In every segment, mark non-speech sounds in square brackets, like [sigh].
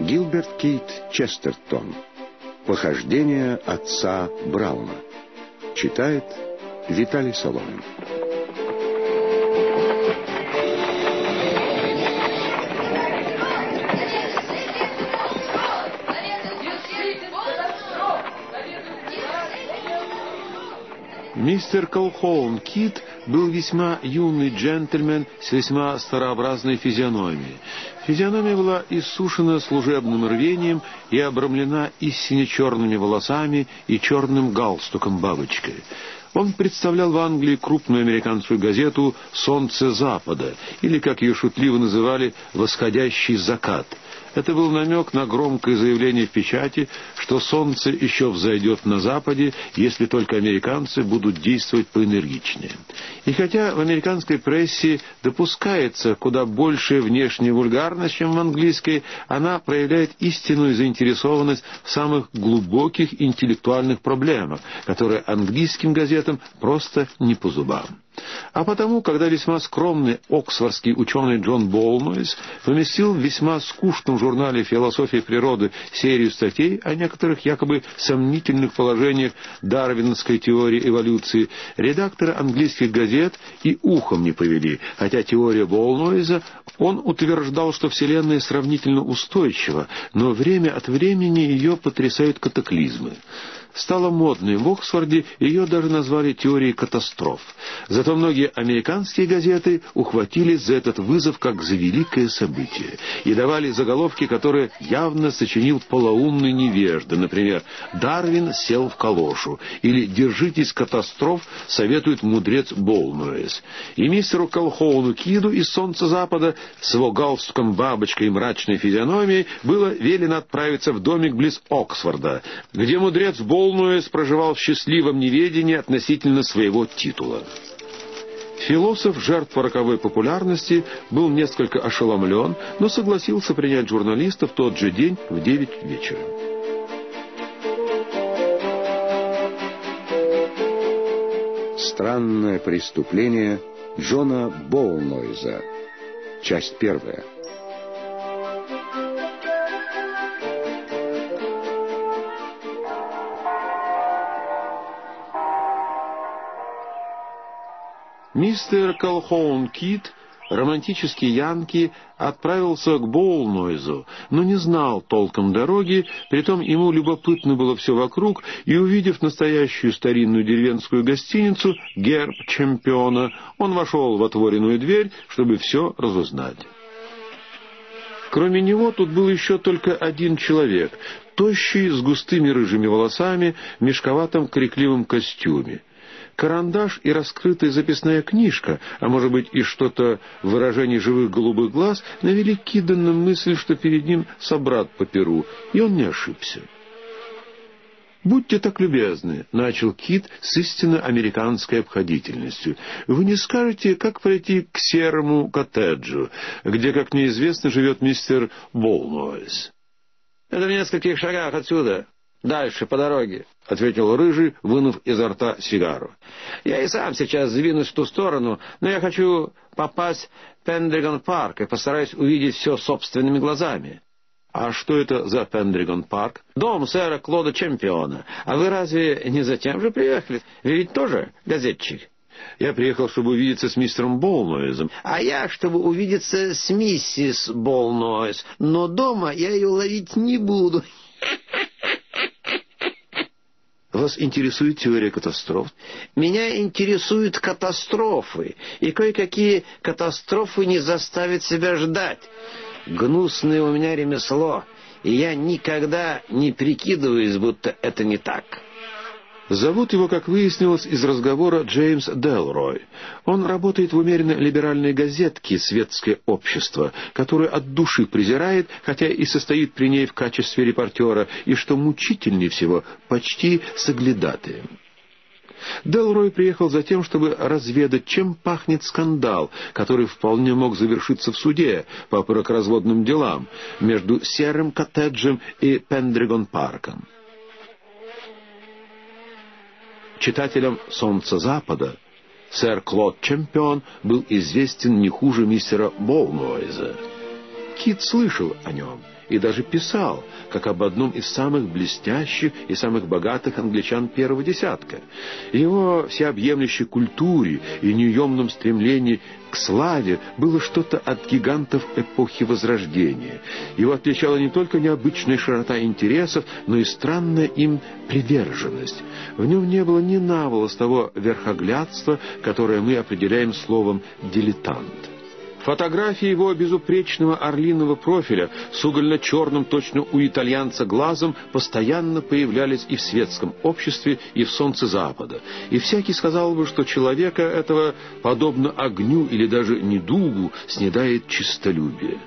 Гилберт Кейт Честертон. Похождение отца Брауна. Читает Виталий Соломин. Мистер Колхоун Кит был весьма юный джентльмен с весьма старообразной физиономией. Физиономия была иссушена служебным рвением и обрамлена истине черными волосами и черным галстуком-бабочкой. Он представлял в Англии крупную американскую газету «Солнце Запада», или, как ее шутливо называли, «Восходящий закат», это был намек на громкое заявление в печати, что солнце еще взойдет на Западе, если только американцы будут действовать поэнергичнее. И хотя в американской прессе допускается куда большая внешняя вульгарность, чем в английской, она проявляет истинную заинтересованность в самых глубоких интеллектуальных проблемах, которые английским газетам просто не по зубам. А потому, когда весьма скромный оксфордский ученый Джон Болнуис поместил в весьма скучном журнале «Философия природы» серию статей о некоторых якобы сомнительных положениях дарвиновской теории эволюции, редакторы английских газет и ухом не повели, хотя теория Болнуиза, он утверждал, что Вселенная сравнительно устойчива, но время от времени ее потрясают катаклизмы стала модной в Оксфорде, ее даже назвали теорией катастроф. Зато многие американские газеты ухватились за этот вызов как за великое событие и давали заголовки, которые явно сочинил полоумный невежда. Например, «Дарвин сел в калошу» или «Держитесь катастроф», советует мудрец Болнуэс. И мистеру Колхоуну Киду из «Солнца Запада» с его галстуком, бабочкой и мрачной физиономией было велено отправиться в домик близ Оксфорда, где мудрец Болнуэс Полнуэс проживал в счастливом неведении относительно своего титула. Философ, жертва роковой популярности, был несколько ошеломлен, но согласился принять журналиста в тот же день в девять вечера. Странное преступление Джона Боулнойза. Часть первая. Мистер Колхоун Кит, романтический Янки, отправился к Боулнойзу, но не знал толком дороги, притом ему любопытно было все вокруг, и, увидев настоящую старинную деревенскую гостиницу, герб чемпиона, он вошел в отворенную дверь, чтобы все разузнать. Кроме него тут был еще только один человек, тощий, с густыми рыжими волосами, в мешковатом крикливом костюме карандаш и раскрытая записная книжка, а может быть и что-то в выражении живых голубых глаз, навели Кида на мысль, что перед ним собрат по перу, и он не ошибся. «Будьте так любезны», — начал Кит с истинно американской обходительностью. «Вы не скажете, как пройти к серому коттеджу, где, как мне известно, живет мистер Болнуэс?» «Это в нескольких шагах отсюда», «Дальше, по дороге», — ответил Рыжий, вынув изо рта сигару. «Я и сам сейчас двинусь в ту сторону, но я хочу попасть в Пендриган-парк и постараюсь увидеть все собственными глазами». «А что это за Пендриган-парк?» «Дом сэра Клода Чемпиона. А вы разве не затем же приехали? Вы ведь тоже газетчик?» Я приехал, чтобы увидеться с мистером Болнойзом. А я, чтобы увидеться с миссис Болнойз. Но дома я ее ловить не буду. Вас интересует теория катастроф? Меня интересуют катастрофы, и кое-какие катастрофы не заставят себя ждать. Гнусное у меня ремесло, и я никогда не прикидываюсь, будто это не так». Зовут его, как выяснилось из разговора, Джеймс Делрой. Он работает в умеренно либеральной газетке «Светское общество», которую от души презирает, хотя и состоит при ней в качестве репортера, и, что мучительнее всего, почти соглядатаем. Делрой приехал за тем, чтобы разведать, чем пахнет скандал, который вполне мог завершиться в суде по бракоразводным делам между Серым коттеджем и Пендригон-парком. Читателям «Солнца Запада» сэр Клод Чемпион был известен не хуже мистера Боунуэза. Кит слышал о нем и даже писал, как об одном из самых блестящих и самых богатых англичан первого десятка. Его всеобъемлющей культуре и неуемном стремлении к славе было что-то от гигантов эпохи Возрождения. Его отличала не только необычная широта интересов, но и странная им приверженность. В нем не было ни навола с того верхоглядства, которое мы определяем словом «дилетант». Фотографии его безупречного орлиного профиля с угольно-черным точно у итальянца глазом постоянно появлялись и в светском обществе, и в солнце Запада. И всякий сказал бы, что человека этого, подобно огню или даже недугу, снедает чистолюбие.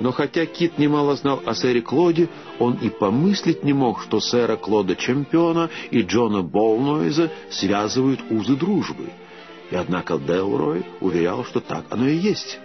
Но хотя Кит немало знал о сэре Клоде, он и помыслить не мог, что сэра Клода Чемпиона и Джона Болнойза связывают узы дружбы. И однако Делрой уверял, что так оно и есть.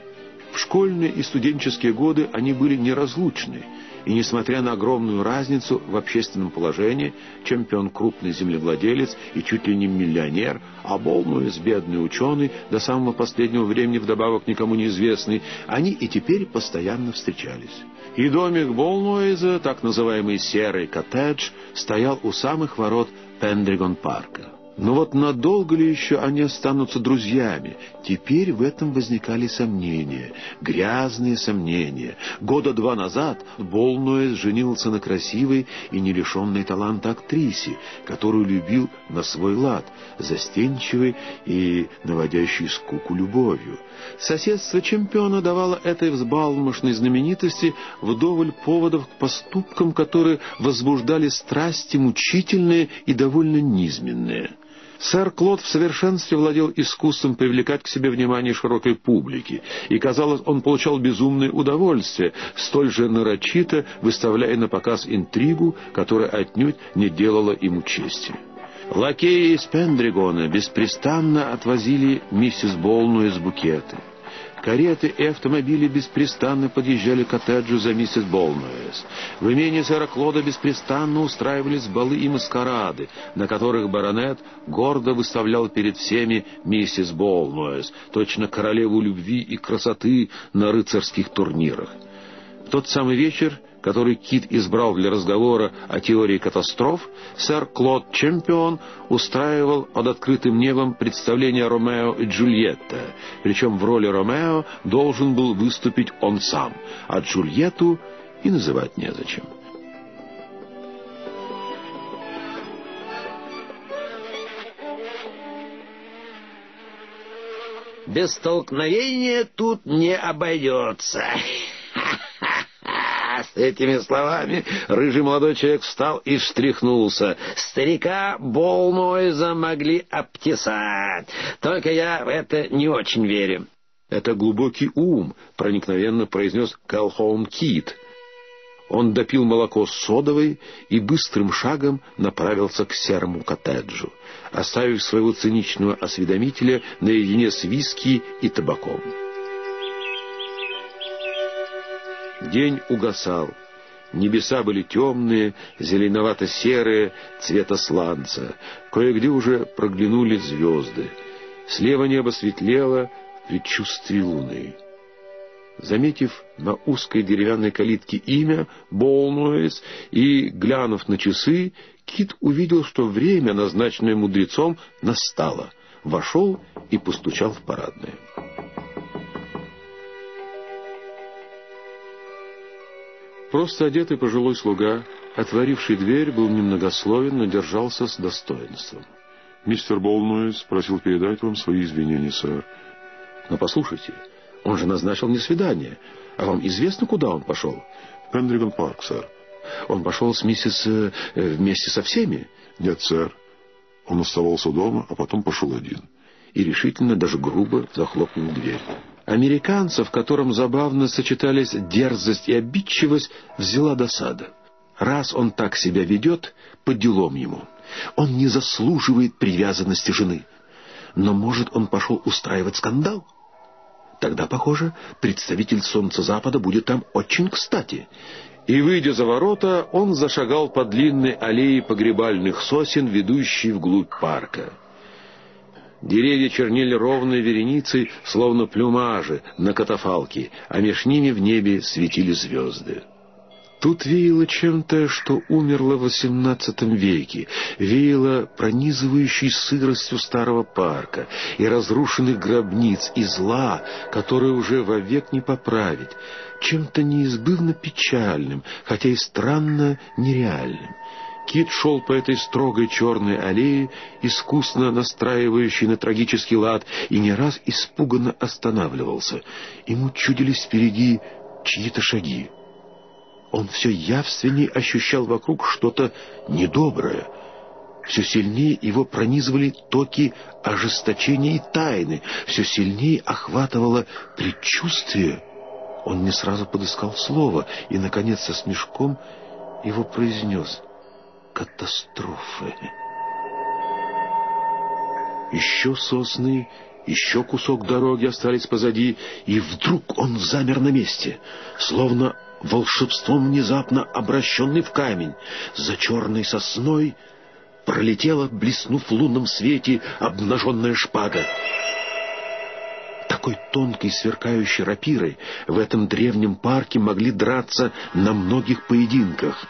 В школьные и студенческие годы они были неразлучны, и несмотря на огромную разницу в общественном положении, чемпион крупный землевладелец и чуть ли не миллионер, а Болнуэс бедный ученый, до самого последнего времени вдобавок никому неизвестный, они и теперь постоянно встречались. И домик Болнуэза, так называемый «серый коттедж», стоял у самых ворот Пендригон-парка. Но вот надолго ли еще они останутся друзьями? Теперь в этом возникали сомнения, грязные сомнения. Года два назад Болнуэс женился на красивой и не лишенной таланта актрисе, которую любил на свой лад, застенчивой и наводящей скуку любовью. Соседство чемпиона давало этой взбалмошной знаменитости вдоволь поводов к поступкам, которые возбуждали страсти мучительные и довольно низменные. Сэр Клод в совершенстве владел искусством привлекать к себе внимание широкой публики, и, казалось, он получал безумное удовольствие, столь же нарочито выставляя на показ интригу, которая отнюдь не делала ему чести. Лакеи из Пендригона беспрестанно отвозили миссис Болну из букеты. Кареты и автомобили беспрестанно подъезжали к коттеджу за миссис Болнуэс. В имении сэра Клода беспрестанно устраивались балы и маскарады, на которых баронет гордо выставлял перед всеми миссис Болнуэс, точно королеву любви и красоты на рыцарских турнирах. В тот самый вечер который Кит избрал для разговора о теории катастроф, сэр Клод Чемпион устраивал под открытым небом представление Ромео и Джульетта, причем в роли Ромео должен был выступить он сам, а Джульетту и называть незачем. Без столкновения тут не обойдется. С этими словами рыжий молодой человек встал и встряхнулся. Старика Болнойза могли обтесать. Только я в это не очень верю. «Это глубокий ум», — проникновенно произнес Калхоун Кит. Он допил молоко с содовой и быстрым шагом направился к серому коттеджу, оставив своего циничного осведомителя наедине с виски и табаком. День угасал. Небеса были темные, зеленовато-серые, цвета сланца. Кое-где уже проглянули звезды. Слева небо светлело в предчувствии луны. Заметив на узкой деревянной калитке имя Болнуэс и глянув на часы, Кит увидел, что время, назначенное мудрецом, настало. Вошел и постучал в парадное. Просто одетый пожилой слуга, отворивший дверь, был немногословен, но держался с достоинством. «Мистер Болнуэс просил передать вам свои извинения, сэр». «Но послушайте, он же назначил мне свидание. А вам известно, куда он пошел?» «Пендриган парк, сэр». «Он пошел с миссис... Э, вместе со всеми?» «Нет, сэр. Он оставался дома, а потом пошел один». И решительно, даже грубо захлопнул дверь. Американца, в котором забавно сочетались дерзость и обидчивость, взяла досада. Раз он так себя ведет, по делам ему. Он не заслуживает привязанности жены. Но, может, он пошел устраивать скандал? Тогда, похоже, представитель Солнца Запада будет там очень кстати. И, выйдя за ворота, он зашагал по длинной аллее погребальных сосен, ведущей вглубь парка. Деревья чернели ровной вереницей, словно плюмажи на катафалке, а меж ними в небе светили звезды. Тут веяло чем-то, что умерло в XVIII веке, веяло пронизывающей сыростью старого парка и разрушенных гробниц, и зла, которое уже вовек не поправить, чем-то неизбывно печальным, хотя и странно нереальным. Кит шел по этой строгой черной аллее, искусно настраивающей на трагический лад, и не раз испуганно останавливался. Ему чудились впереди чьи-то шаги. Он все явственнее ощущал вокруг что-то недоброе. Все сильнее его пронизывали токи ожесточения и тайны, все сильнее охватывало предчувствие. Он не сразу подыскал слово и, наконец, со смешком его произнес «Катастрофы». Еще сосны, еще кусок дороги остались позади, и вдруг он замер на месте, словно волшебством внезапно обращенный в камень, за черной сосной пролетела, блеснув в лунном свете, обнаженная шпага. Такой тонкой сверкающей рапирой в этом древнем парке могли драться на многих поединках.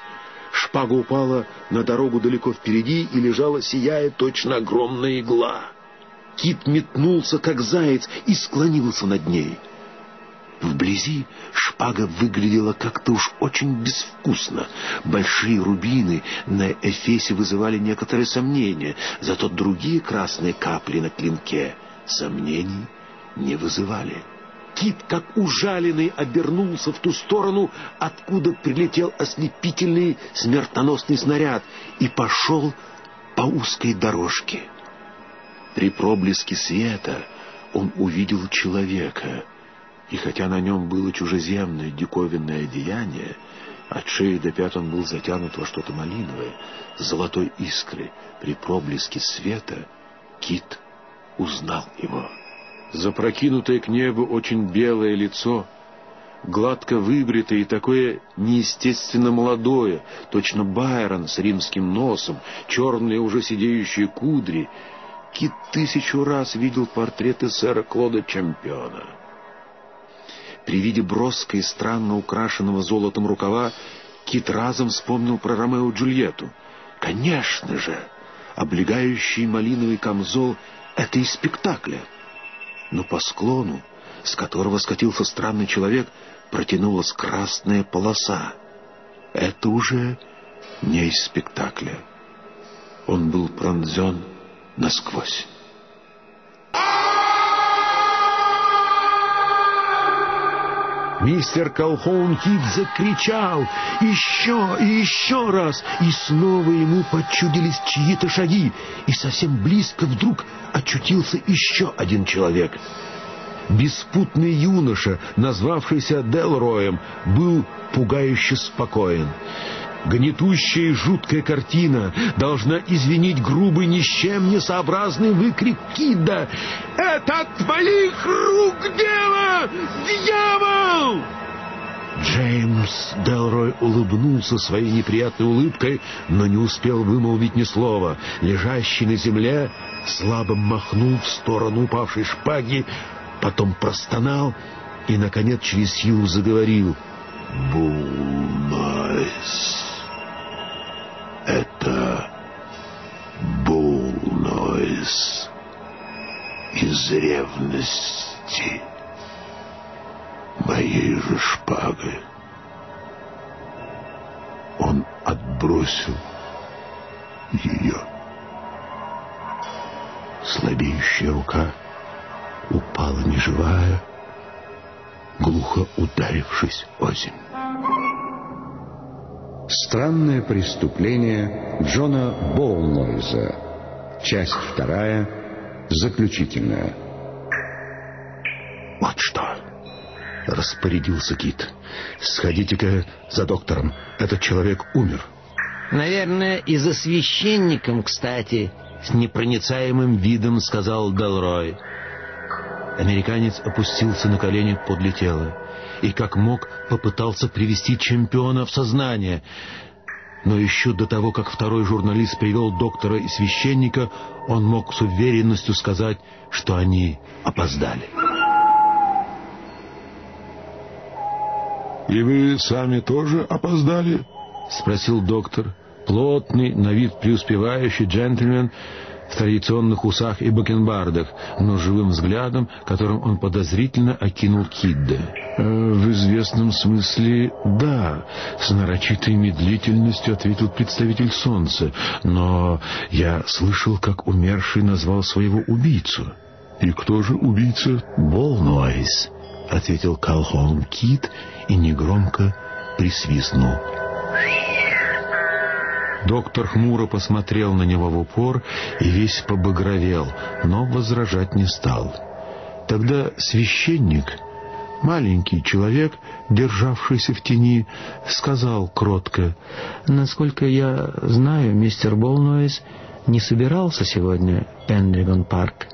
Шпага упала на дорогу далеко впереди и лежала, сияя точно огромная игла. Кит метнулся, как заяц, и склонился над ней — Вблизи шпага выглядела как-то уж очень безвкусно. Большие рубины на эфесе вызывали некоторые сомнения, зато другие красные капли на клинке сомнений не вызывали. Кит, как ужаленный, обернулся в ту сторону, откуда прилетел ослепительный смертоносный снаряд, и пошел по узкой дорожке. При проблеске света он увидел человека — и хотя на нем было чужеземное диковинное одеяние, от шеи до пят он был затянут во что-то малиновое, золотой искрой. При проблеске света кит узнал его. Запрокинутое к небу очень белое лицо, гладко выбритое и такое неестественно молодое, точно Байрон с римским носом, черные уже сидеющие кудри. Кит тысячу раз видел портреты сэра Клода Чемпиона. При виде броска и странно украшенного золотом рукава Кит разом вспомнил про Ромео Джульетту. Конечно же, облегающий малиновый камзол — это из спектакля. Но по склону, с которого скатился странный человек, протянулась красная полоса. Это уже не из спектакля. Он был пронзен насквозь. Мистер Колхоун Кит закричал еще и еще раз, и снова ему почудились чьи-то шаги, и совсем близко вдруг очутился еще один человек. Беспутный юноша, назвавшийся Делроем, был пугающе спокоен. Гнетущая и жуткая картина должна извинить грубый, ни с чем не сообразный выкрик Кида. «Это от твоих рук дело! Дьявол!» Джеймс Делрой улыбнулся своей неприятной улыбкой, но не успел вымолвить ни слова. Лежащий на земле слабо махнул в сторону упавшей шпаги, потом простонал и, наконец, через силу заговорил. «Булнойс!» Это Бул Нойс из ревности моей же шпагой. Он отбросил ее. Слабеющая рука упала неживая, глухо ударившись о землю. Странное преступление Джона Боулнойза. Часть вторая. Заключительная. Вот что. Распорядился Кит. Сходите-ка за доктором. Этот человек умер. Наверное, и за священником, кстати, с непроницаемым видом сказал Делрой. Американец опустился на колени подле тела и как мог попытался привести чемпиона в сознание. Но еще до того, как второй журналист привел доктора и священника, он мог с уверенностью сказать, что они опоздали. И вы сами тоже опоздали? Спросил доктор. Плотный, на вид преуспевающий джентльмен в традиционных усах и бакенбардах, но живым взглядом, которым он подозрительно окинул Кидда. «Э, «В известном смысле, да», — с нарочитой медлительностью ответил представитель солнца, «но я слышал, как умерший назвал своего убийцу». «И кто же убийца?» «Болнойс», — ответил Калхолм Кит и негромко присвистнул. Доктор хмуро посмотрел на него в упор и весь побагровел, но возражать не стал. Тогда священник, маленький человек, державшийся в тени, сказал кротко, «Насколько я знаю, мистер Болнойс не собирался сегодня в Пендригон парк».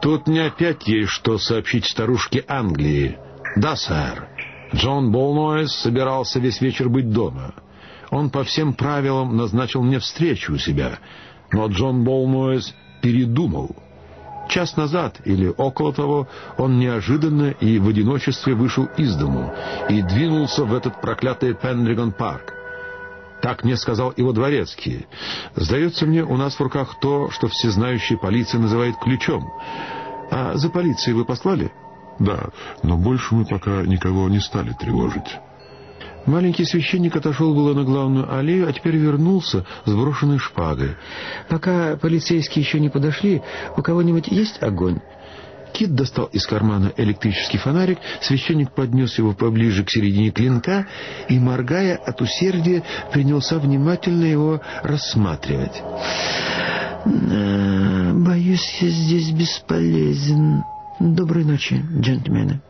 «Тут мне опять есть что сообщить старушке Англии». «Да, сэр. Джон Болнойс собирался весь вечер быть дома». Он по всем правилам назначил мне встречу у себя, но Джон Болмуэс передумал. Час назад или около того он неожиданно и в одиночестве вышел из дому и двинулся в этот проклятый Пендригон парк. Так мне сказал его дворецкий. Сдается мне, у нас в руках то, что всезнающая полиция называет ключом. А за полицией вы послали? Да, но больше мы пока никого не стали тревожить. Маленький священник отошел было на главную аллею, а теперь вернулся с брошенной шпагой. «Пока полицейские еще не подошли, у кого-нибудь есть огонь?» Кит достал из кармана электрический фонарик, священник поднес его поближе к середине клинка и, моргая от усердия, принялся внимательно его рассматривать. «Боюсь, я здесь бесполезен. Доброй ночи, джентльмены».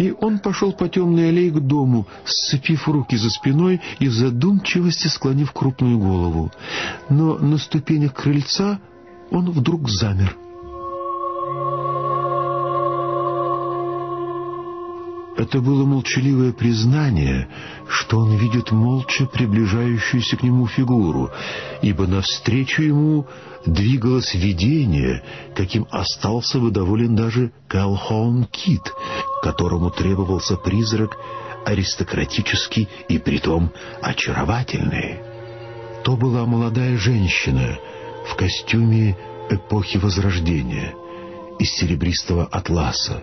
И он пошел по темной аллее к дому, сцепив руки за спиной и в задумчивости склонив крупную голову. Но на ступенях крыльца он вдруг замер. Это было молчаливое признание, что он видит молча приближающуюся к нему фигуру, ибо навстречу ему двигалось видение, каким остался бы доволен даже Калхоун Кит, которому требовался призрак аристократический и притом очаровательный. То была молодая женщина в костюме эпохи Возрождения из серебристого атласа.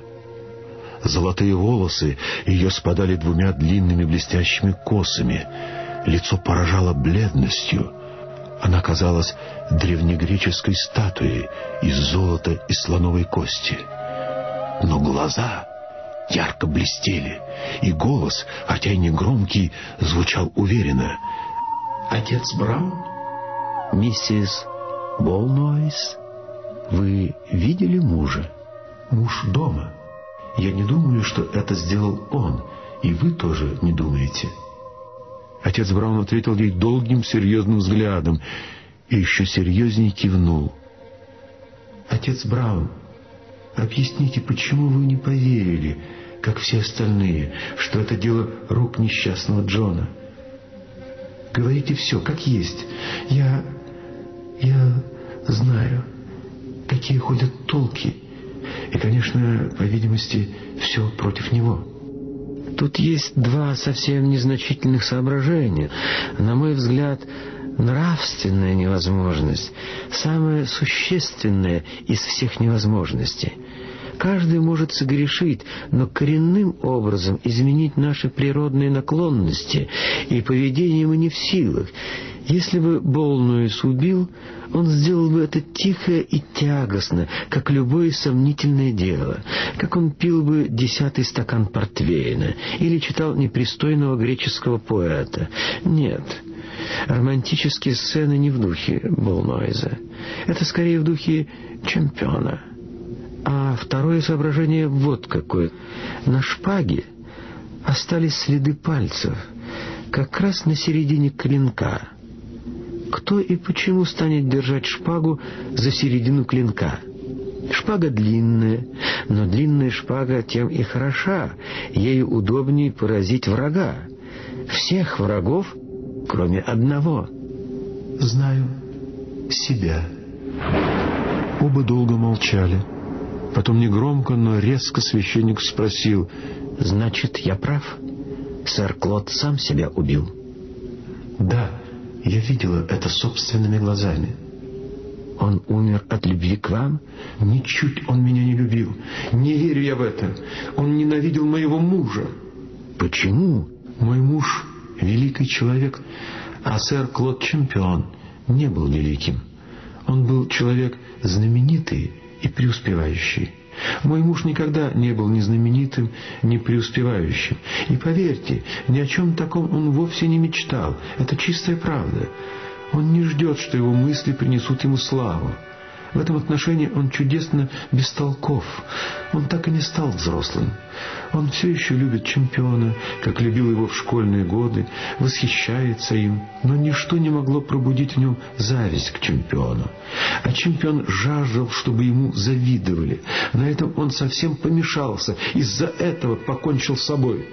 Золотые волосы ее спадали двумя длинными блестящими косами. Лицо поражало бледностью. Она казалась древнегреческой статуей из золота и слоновой кости. Но глаза ярко блестели, и голос, хотя и не громкий, звучал уверенно. «Отец Браун? Миссис Болнойс? Вы видели мужа? Муж дома?» Я не думаю, что это сделал он, и вы тоже не думаете. Отец Браун ответил ей долгим серьезным взглядом и еще серьезнее кивнул. «Отец Браун, объясните, почему вы не поверили, как все остальные, что это дело рук несчастного Джона? Говорите все, как есть. Я... я знаю, какие ходят толки» И, конечно, по видимости, все против него. Тут есть два совсем незначительных соображения. На мой взгляд, нравственная невозможность – самая существенная из всех невозможностей – Каждый может согрешить, но коренным образом изменить наши природные наклонности и поведение мы не в силах. Если бы Болнуис убил, он сделал бы это тихо и тягостно, как любое сомнительное дело, как он пил бы десятый стакан портвейна или читал непристойного греческого поэта. Нет, романтические сцены не в духе Болнойза. Это скорее в духе чемпиона. А второе соображение вот какое. На шпаге остались следы пальцев, как раз на середине клинка. Кто и почему станет держать шпагу за середину клинка? Шпага длинная, но длинная шпага тем и хороша, ею удобнее поразить врага. Всех врагов, кроме одного. Знаю себя. Оба долго молчали. Потом негромко, но резко священник спросил, «Значит, я прав?» сэр Клод сам себя убил. Да, я видела это собственными глазами. Он умер от любви к вам? Ничуть он меня не любил. Не верю я в это. Он ненавидел моего мужа. Почему? Мой муж — великий человек, а сэр Клод Чемпион не был великим. Он был человек знаменитый и преуспевающий. Мой муж никогда не был ни знаменитым, ни преуспевающим. И поверьте, ни о чем таком он вовсе не мечтал. Это чистая правда. Он не ждет, что его мысли принесут ему славу. В этом отношении он чудесно бестолков. Он так и не стал взрослым. Он все еще любит чемпиона, как любил его в школьные годы, восхищается им, но ничто не могло пробудить в нем зависть к чемпиону. А чемпион жаждал, чтобы ему завидовали. На этом он совсем помешался, из-за этого покончил с собой.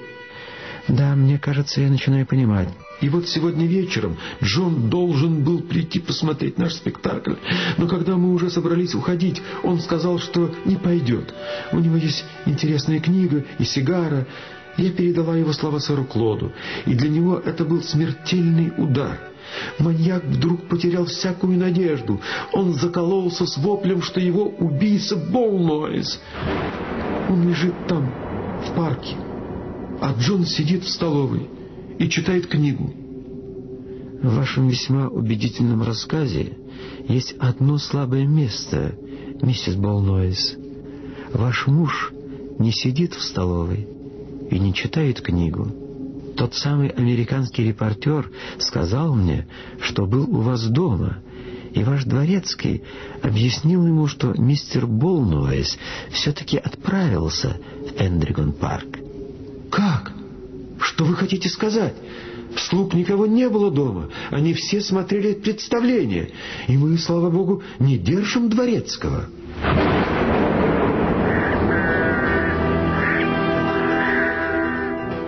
Да, мне кажется, я начинаю понимать. И вот сегодня вечером Джон должен был прийти посмотреть наш спектакль. Но когда мы уже собрались уходить, он сказал, что не пойдет. У него есть интересная книга и сигара. Я передала его слова сэру Клоду, и для него это был смертельный удар. Маньяк вдруг потерял всякую надежду. Он закололся с воплем, что его убийца Болнойз. Он лежит там, в парке, а Джон сидит в столовой и читает книгу. В вашем весьма убедительном рассказе есть одно слабое место, миссис Болнойс. Ваш муж не сидит в столовой и не читает книгу. Тот самый американский репортер сказал мне, что был у вас дома, и ваш дворецкий объяснил ему, что мистер Болнуэйс все-таки отправился в Эндригон-парк. «Как? Что вы хотите сказать?» Слуг никого не было дома. Они все смотрели представление. И мы, слава богу, не держим дворецкого.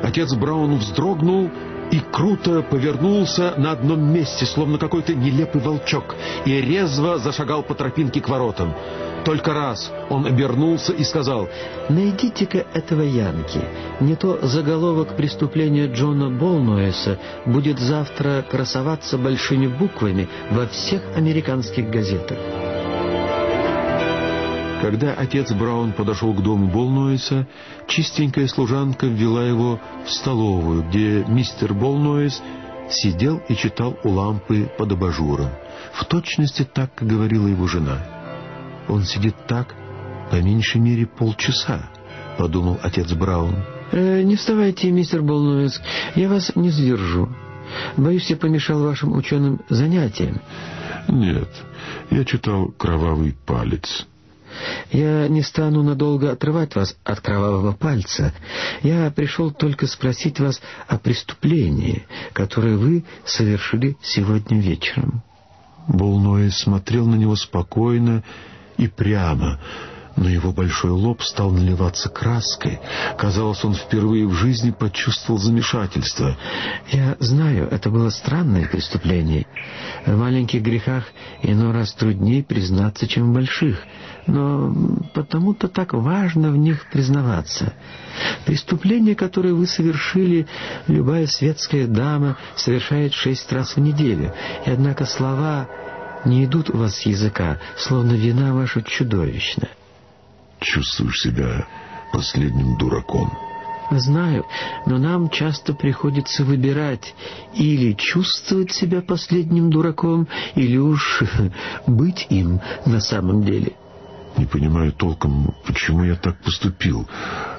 Отец Браун вздрогнул и круто повернулся на одном месте, словно какой-то нелепый волчок, и резво зашагал по тропинке к воротам. Только раз он обернулся и сказал, «Найдите-ка этого Янки. Не то заголовок преступления Джона Болнуэса будет завтра красоваться большими буквами во всех американских газетах». Когда отец Браун подошел к дому Болнуэса, чистенькая служанка ввела его в столовую, где мистер Болнуэс сидел и читал у лампы под абажуром. В точности так, говорила его жена. «Он сидит так, по меньшей мере, полчаса», — подумал отец Браун. Э, «Не вставайте, мистер Болнуэс, я вас не сдержу. Боюсь, я помешал вашим ученым занятиям». «Нет, я читал «Кровавый палец». Я не стану надолго отрывать вас от кровавого пальца. Я пришел только спросить вас о преступлении, которое вы совершили сегодня вечером». Болной смотрел на него спокойно и прямо, но его большой лоб стал наливаться краской. Казалось, он впервые в жизни почувствовал замешательство. «Я знаю, это было странное преступление. В маленьких грехах иной раз труднее признаться, чем в больших но потому-то так важно в них признаваться. Преступление, которое вы совершили, любая светская дама совершает шесть раз в неделю, и однако слова не идут у вас с языка, словно вина ваша чудовищна. Чувствуешь себя последним дураком. Знаю, но нам часто приходится выбирать или чувствовать себя последним дураком, или уж [laughs] быть им на самом деле. Не понимаю толком, почему я так поступил.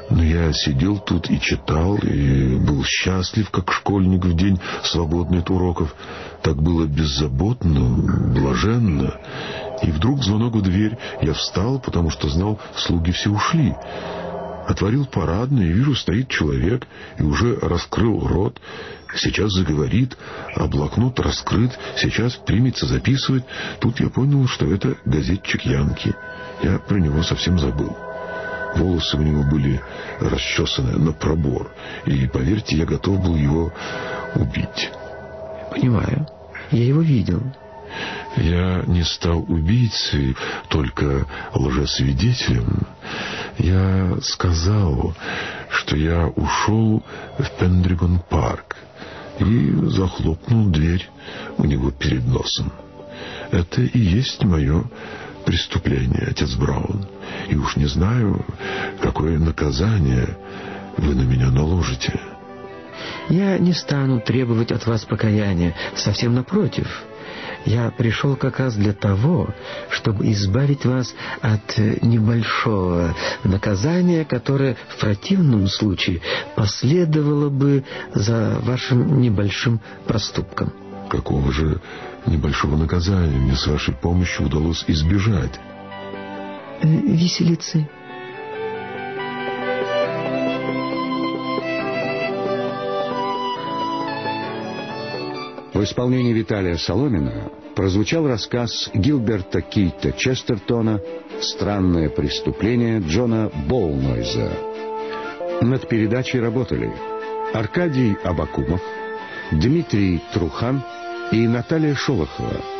Но я сидел тут и читал, и был счастлив, как школьник в день, свободный от уроков. Так было беззаботно, блаженно. И вдруг звонок в дверь. Я встал, потому что знал, слуги все ушли. Отворил парадный и вижу, стоит человек и уже раскрыл рот. Сейчас заговорит, а блокнот раскрыт, сейчас примется записывать. Тут я понял, что это газетчик Янки. Я про него совсем забыл. Волосы у него были расчесаны на пробор, и, поверьте, я готов был его убить. Понимаю. Я его видел. Я не стал убийцей, только лжесвидетелем. Я сказал, что я ушел в Пендригон-парк и захлопнул дверь у него перед носом. Это и есть мое преступление, отец Браун. И уж не знаю, какое наказание вы на меня наложите. Я не стану требовать от вас покаяния, совсем напротив. Я пришел как раз для того, чтобы избавить вас от небольшого наказания, которое в противном случае последовало бы за вашим небольшим проступком. Какого же небольшого наказания мне с вашей помощью удалось избежать? Э, виселицы. В исполнении Виталия Соломина прозвучал рассказ Гилберта Кейта Честертона «Странное преступление» Джона Болнойза. Над передачей работали Аркадий Абакумов, Дмитрий Трухан и Наталья Шолохова.